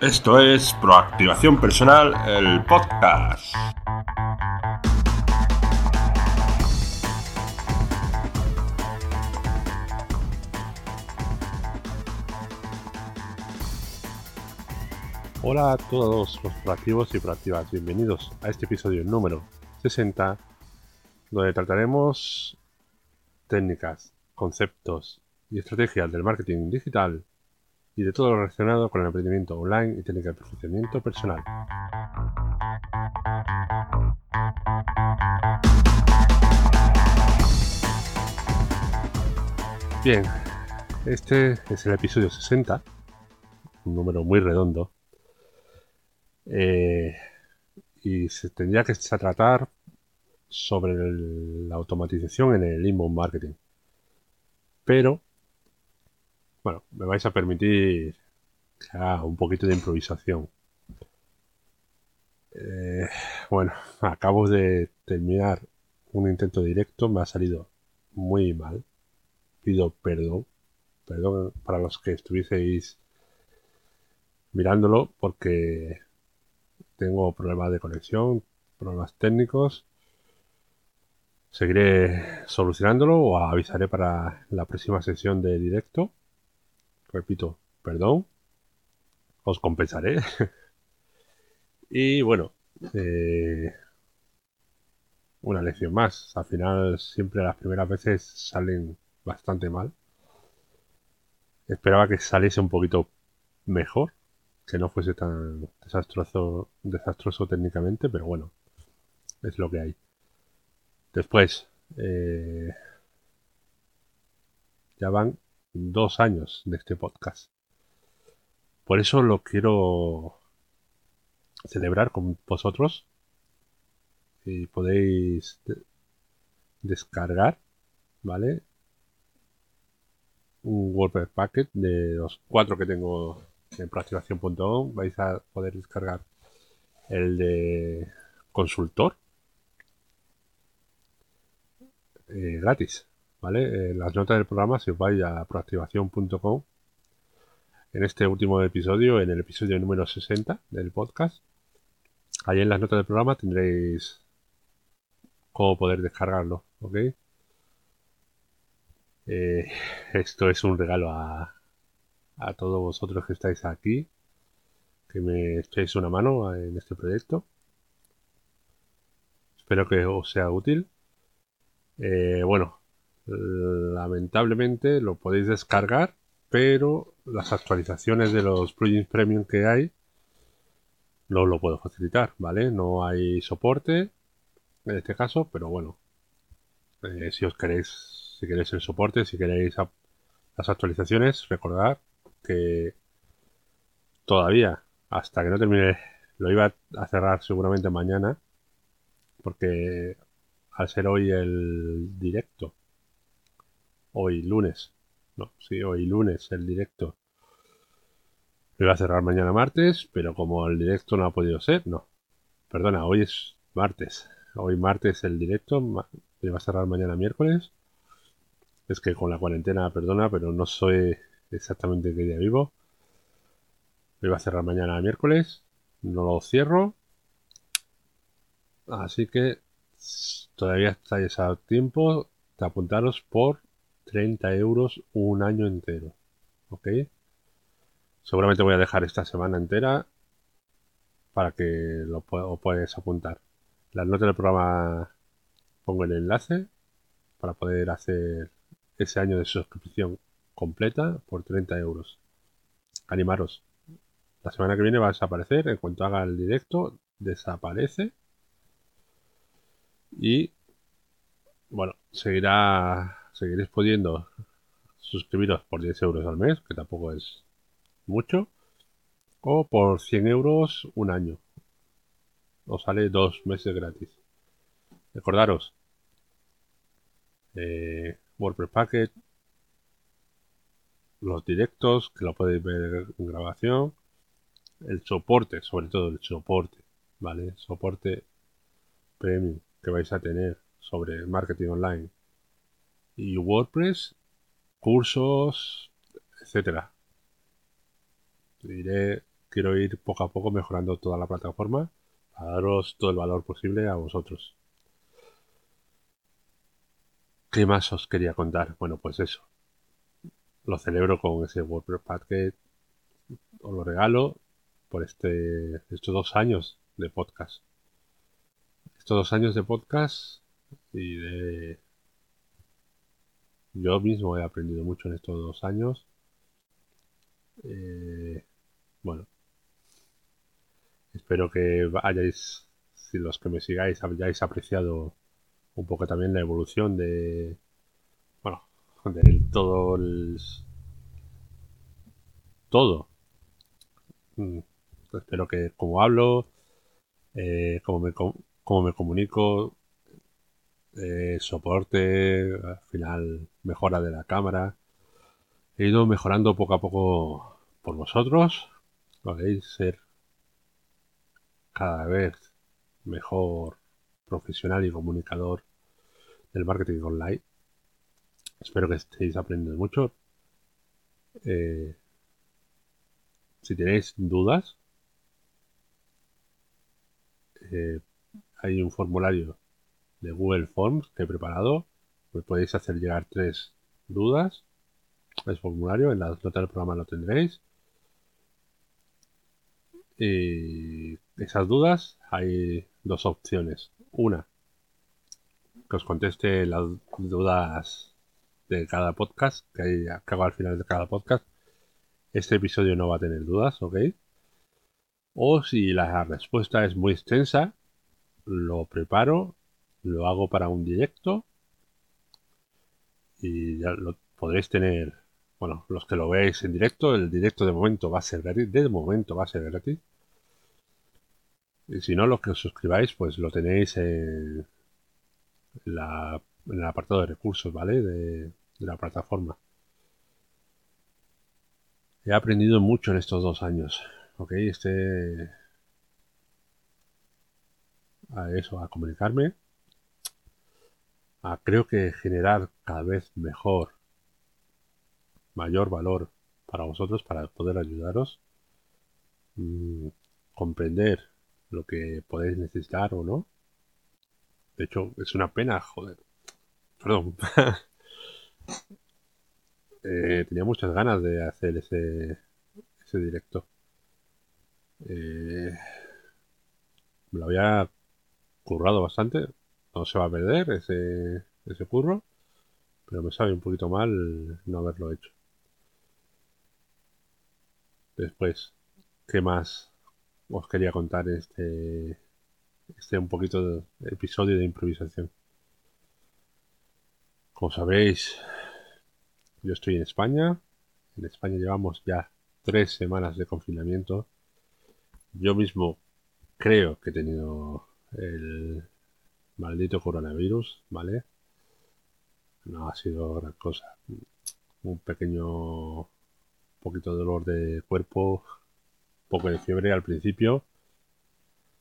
Esto es Proactivación Personal, el podcast. Hola a todos los proactivos y proactivas, bienvenidos a este episodio número 60, donde trataremos técnicas, conceptos y estrategias del marketing digital y de todo lo relacionado con el emprendimiento online y técnica de perfeccionamiento personal. Bien, este es el episodio 60, un número muy redondo, eh, y se tendría que tratar sobre la automatización en el inbound marketing. Pero bueno, me vais a permitir un poquito de improvisación. Eh, bueno, acabo de terminar un intento directo, me ha salido muy mal. Pido perdón, perdón para los que estuvieseis mirándolo porque tengo problemas de conexión, problemas técnicos. Seguiré solucionándolo o avisaré para la próxima sesión de directo repito, perdón, os compensaré. y bueno, eh, una lección más. Al final siempre las primeras veces salen bastante mal. Esperaba que saliese un poquito mejor, que no fuese tan desastroso, desastroso técnicamente, pero bueno, es lo que hay. Después, eh, ya van dos años de este podcast. Por eso lo quiero celebrar con vosotros. Y podéis descargar, ¿vale? Un WordPress packet de los cuatro que tengo en proactivación.com. Vais a poder descargar el de consultor eh, gratis. ¿Vale? las notas del programa, si os vais a proactivación.com, en este último episodio, en el episodio número 60 del podcast, ahí en las notas del programa tendréis cómo poder descargarlo, ¿ok? Eh, esto es un regalo a, a todos vosotros que estáis aquí, que me echéis una mano en este proyecto. Espero que os sea útil. Eh, bueno, lamentablemente lo podéis descargar, pero las actualizaciones de los plugins premium que hay no lo puedo facilitar, ¿vale? No hay soporte en este caso, pero bueno, eh, si os queréis, si queréis el soporte, si queréis las actualizaciones, recordad que todavía, hasta que no termine, lo iba a cerrar seguramente mañana, porque al ser hoy el directo hoy lunes. No, sí, hoy lunes el directo. Lo iba a cerrar mañana martes, pero como el directo no ha podido ser, no. Perdona, hoy es martes. Hoy martes el directo, lo iba a cerrar mañana miércoles. Es que con la cuarentena, perdona, pero no soy exactamente qué día vivo. Lo iba a cerrar mañana miércoles. No lo cierro. Así que todavía estáis a tiempo de apuntaros por 30 euros un año entero. ¿Ok? Seguramente voy a dejar esta semana entera para que lo puedas apuntar. Las notas del programa pongo el enlace para poder hacer ese año de suscripción completa por 30 euros. Animaros. La semana que viene va a desaparecer. En cuanto haga el directo, desaparece. Y bueno, seguirá seguiréis pudiendo suscribiros por 10 euros al mes, que tampoco es mucho, o por 100 euros un año. Os sale dos meses gratis. Recordaros, eh, WordPress Packet, los directos, que lo podéis ver en grabación, el soporte, sobre todo el soporte, ¿vale? Soporte premium que vais a tener sobre marketing online y WordPress, cursos, etcétera. Diré quiero ir poco a poco mejorando toda la plataforma para daros todo el valor posible a vosotros. ¿Qué más os quería contar? Bueno, pues eso. Lo celebro con ese WordPress Packet. Os lo regalo por este, estos dos años de podcast. Estos dos años de podcast y de... Yo mismo he aprendido mucho en estos dos años. Eh, bueno, espero que hayáis, si los que me sigáis, hayáis apreciado un poco también la evolución de, bueno, de todo el, todo. Mm, espero que como hablo, eh, como, me, como me comunico, eh, soporte, al final mejora de la cámara. He ido mejorando poco a poco por vosotros. Podéis ser cada vez mejor profesional y comunicador del marketing online. Espero que estéis aprendiendo mucho. Eh, si tenéis dudas, eh, hay un formulario de Google Forms que he preparado. Me podéis hacer llegar tres dudas. El formulario en la nota del programa lo tendréis. Y esas dudas hay dos opciones. Una, que os conteste las dudas de cada podcast que, hay, que hago al final de cada podcast. Este episodio no va a tener dudas, ¿ok? O si la respuesta es muy extensa, lo preparo, lo hago para un directo y ya lo podréis tener. Bueno, los que lo veis en directo, el directo de momento va a ser gratis. De momento va a ser gratis. Y si no, los que os suscribáis, pues lo tenéis en, la, en el apartado de recursos, ¿vale? De, la plataforma. He aprendido mucho en estos dos años, ¿ok? Este... A eso, a comunicarme. A creo que generar cada vez mejor, mayor valor para vosotros, para poder ayudaros. Mm, comprender lo que podéis necesitar o no. De hecho, es una pena, joder. Perdón. Eh, tenía muchas ganas de hacer ese, ese directo. Eh, me lo había currado bastante. No se va a perder ese, ese curro. Pero me sabe un poquito mal no haberlo hecho. Después, ¿qué más os quería contar este, este un poquito de episodio de improvisación. Como sabéis, yo estoy en España. En España llevamos ya tres semanas de confinamiento. Yo mismo creo que he tenido el maldito coronavirus, ¿vale? No ha sido gran cosa. Un pequeño poquito de dolor de cuerpo poco de fiebre al principio.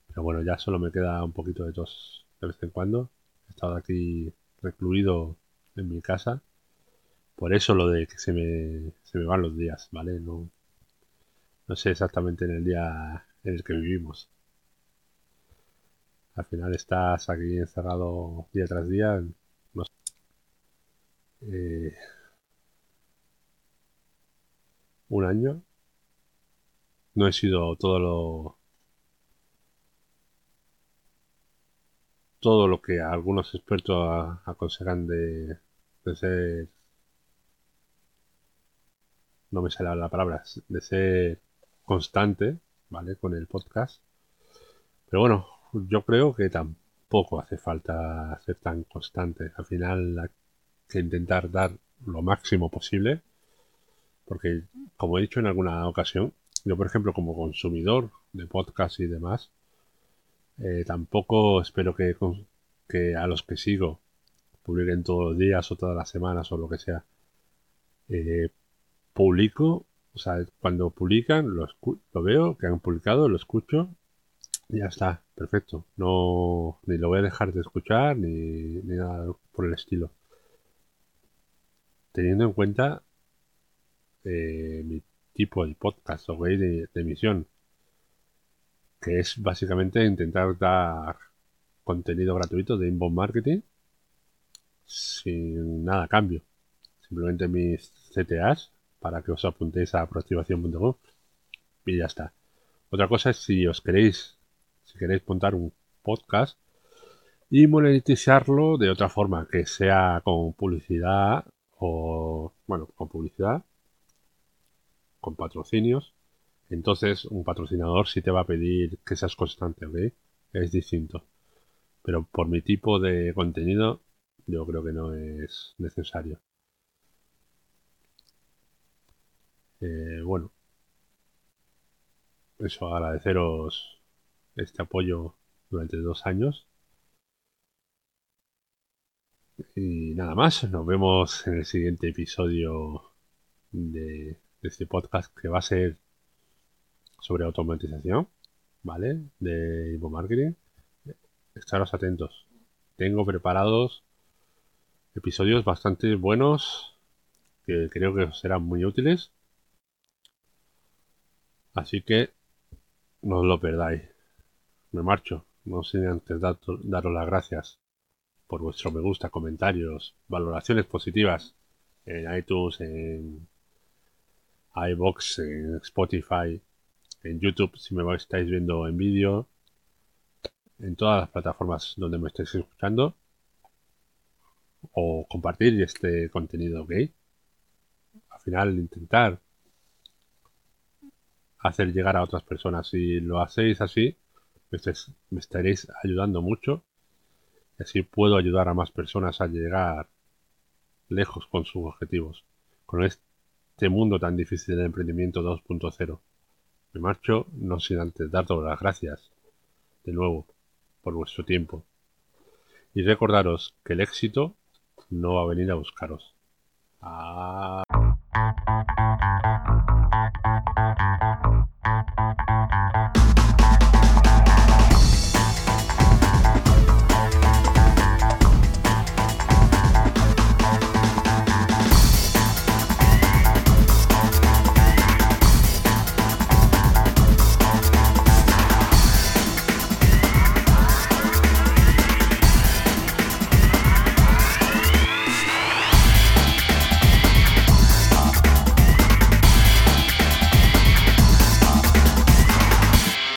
Pero bueno, ya solo me queda un poquito de tos de vez en cuando. He estado aquí recluido en mi casa. Por eso lo de que se me, se me van los días, ¿vale? No, no sé exactamente en el día en el que vivimos. Al final estás aquí encerrado día tras día. Eh, un año. No he sido todo lo todo lo que algunos expertos aconsejan de, de ser no me sale la palabra de ser constante vale con el podcast. Pero bueno yo creo que tampoco hace falta ser tan constante al final hay que intentar dar lo máximo posible porque como he dicho en alguna ocasión yo, por ejemplo, como consumidor de podcast y demás, eh, tampoco espero que, que a los que sigo publiquen todos los días o todas las semanas o lo que sea. Eh, publico, o sea, cuando publican, lo, lo veo, que han publicado, lo escucho ya está, perfecto. No, ni lo voy a dejar de escuchar ni, ni nada por el estilo. Teniendo en cuenta eh, mi tipo de podcast o de, emisión. que es básicamente intentar dar contenido gratuito de inbound marketing sin nada a cambio. Simplemente mis CTAs para que os apuntéis a proactivación.com y ya está. Otra cosa es si os queréis, queréis montar un podcast y monetizarlo de otra forma, que sea con publicidad o, bueno, con publicidad, con patrocinios. Entonces un patrocinador sí te va a pedir que seas constante, ¿ok? Es distinto. Pero por mi tipo de contenido, yo creo que no es necesario. Eh, bueno, eso, agradeceros este apoyo durante dos años. Y nada más, nos vemos en el siguiente episodio de, este podcast que va a ser sobre automatización, ¿vale? De inbound marketing. Estaros atentos. Tengo preparados episodios bastante buenos que creo que serán muy útiles. Así que no os lo perdáis. Me marcho, no sin antes daros las gracias por vuestro me gusta, comentarios, valoraciones positivas en iTunes, en iBox, en Spotify, en YouTube si me estáis viendo en vídeo, en todas las plataformas donde me estáis escuchando o compartir este contenido, ¿ok? Al final intentar hacer llegar a otras personas. Si lo hacéis así, me estaréis ayudando mucho. Y así puedo ayudar a más personas a llegar lejos con sus objetivos. Con este mundo tan difícil del emprendimiento 2.0. Me marcho, no sin antes daros las gracias de nuevo por vuestro tiempo. Y recordaros que el éxito no va a venir a buscaros. Ah.